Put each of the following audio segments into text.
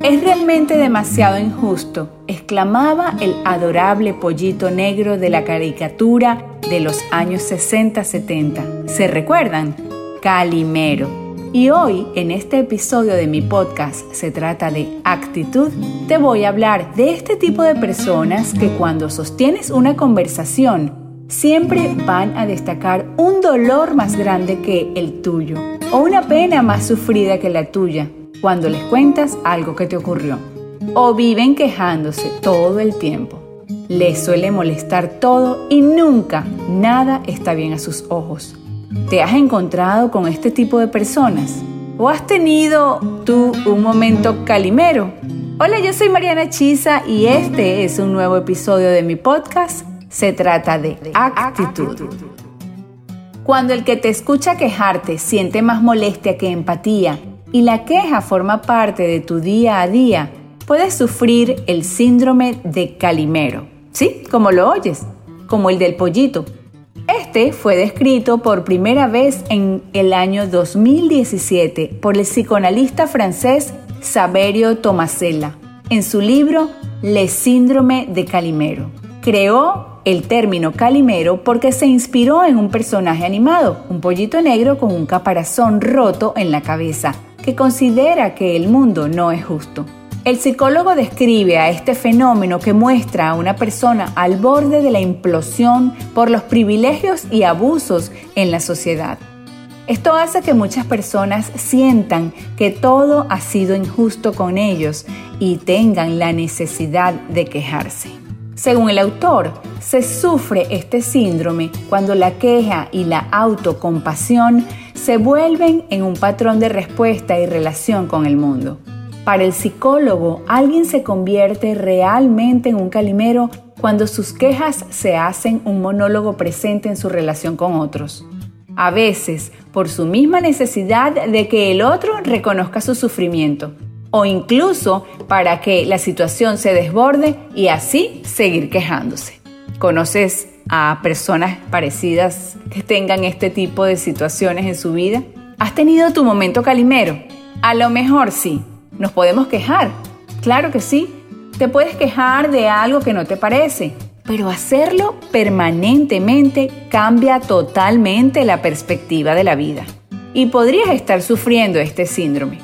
Es realmente demasiado injusto, exclamaba el adorable pollito negro de la caricatura de los años 60-70. ¿Se recuerdan? Calimero. Y hoy, en este episodio de mi podcast, se trata de actitud, te voy a hablar de este tipo de personas que cuando sostienes una conversación, siempre van a destacar un dolor más grande que el tuyo o una pena más sufrida que la tuya cuando les cuentas algo que te ocurrió. O viven quejándose todo el tiempo. Les suele molestar todo y nunca nada está bien a sus ojos. ¿Te has encontrado con este tipo de personas? ¿O has tenido tú un momento calimero? Hola, yo soy Mariana Chisa y este es un nuevo episodio de mi podcast. Se trata de actitud. Cuando el que te escucha quejarte siente más molestia que empatía y la queja forma parte de tu día a día, puedes sufrir el síndrome de Calimero. Sí, como lo oyes, como el del pollito. Este fue descrito por primera vez en el año 2017 por el psicoanalista francés Saverio Tomasella en su libro Le síndrome de Calimero. Creó el término calimero porque se inspiró en un personaje animado, un pollito negro con un caparazón roto en la cabeza, considera que el mundo no es justo. El psicólogo describe a este fenómeno que muestra a una persona al borde de la implosión por los privilegios y abusos en la sociedad. Esto hace que muchas personas sientan que todo ha sido injusto con ellos y tengan la necesidad de quejarse. Según el autor, se sufre este síndrome cuando la queja y la autocompasión se vuelven en un patrón de respuesta y relación con el mundo. Para el psicólogo, alguien se convierte realmente en un calimero cuando sus quejas se hacen un monólogo presente en su relación con otros. A veces, por su misma necesidad de que el otro reconozca su sufrimiento o incluso para que la situación se desborde y así seguir quejándose. ¿Conoces a personas parecidas que tengan este tipo de situaciones en su vida? ¿Has tenido tu momento calimero? A lo mejor sí. ¿Nos podemos quejar? Claro que sí. Te puedes quejar de algo que no te parece, pero hacerlo permanentemente cambia totalmente la perspectiva de la vida. Y podrías estar sufriendo este síndrome.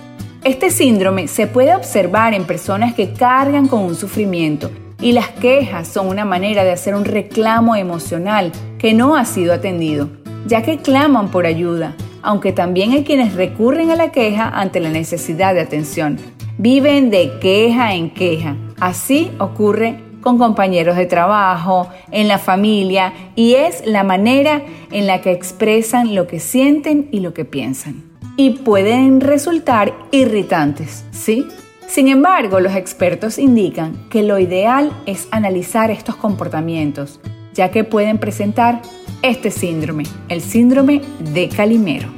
Este síndrome se puede observar en personas que cargan con un sufrimiento y las quejas son una manera de hacer un reclamo emocional que no ha sido atendido, ya que claman por ayuda, aunque también hay quienes recurren a la queja ante la necesidad de atención. Viven de queja en queja. Así ocurre con compañeros de trabajo, en la familia, y es la manera en la que expresan lo que sienten y lo que piensan y pueden resultar irritantes, ¿sí? Sin embargo, los expertos indican que lo ideal es analizar estos comportamientos, ya que pueden presentar este síndrome, el síndrome de Calimero.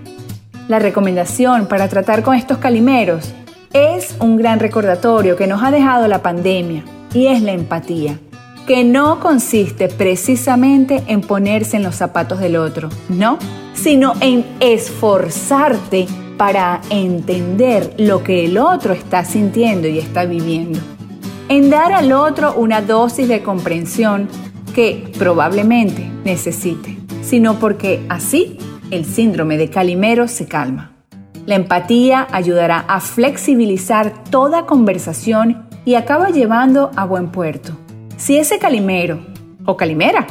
La recomendación para tratar con estos calimeros es un gran recordatorio que nos ha dejado la pandemia y es la empatía, que no consiste precisamente en ponerse en los zapatos del otro, no, sino en esforzarte para entender lo que el otro está sintiendo y está viviendo. En dar al otro una dosis de comprensión que probablemente necesite, sino porque así el síndrome de Calimero se calma. La empatía ayudará a flexibilizar toda conversación y acaba llevando a buen puerto. Si ese Calimero o Calimera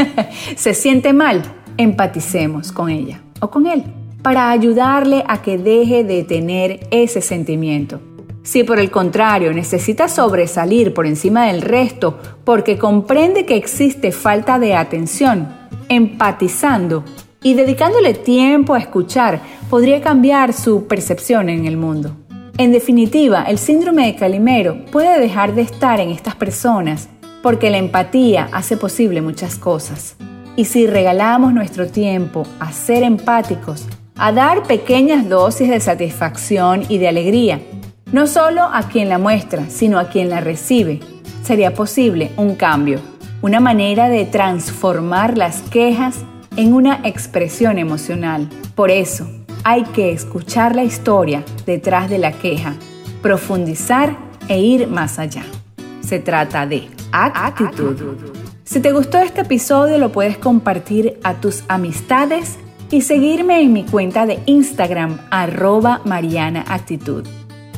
se siente mal, empaticemos con ella o con él para ayudarle a que deje de tener ese sentimiento. Si por el contrario necesita sobresalir por encima del resto porque comprende que existe falta de atención, empatizando y dedicándole tiempo a escuchar, podría cambiar su percepción en el mundo. En definitiva, el síndrome de Calimero puede dejar de estar en estas personas porque la empatía hace posible muchas cosas. Y si regalamos nuestro tiempo a ser empáticos, a dar pequeñas dosis de satisfacción y de alegría, no solo a quien la muestra, sino a quien la recibe, sería posible un cambio, una manera de transformar las quejas en una expresión emocional. Por eso, hay que escuchar la historia detrás de la queja, profundizar e ir más allá. Se trata de actitud. Si te gustó este episodio lo puedes compartir a tus amistades y seguirme en mi cuenta de Instagram arroba Mariana Actitud.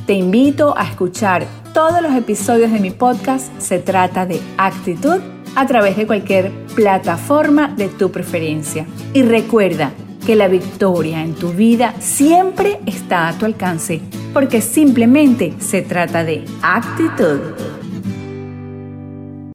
Te invito a escuchar todos los episodios de mi podcast Se trata de actitud a través de cualquier plataforma de tu preferencia. Y recuerda que la victoria en tu vida siempre está a tu alcance, porque simplemente se trata de actitud.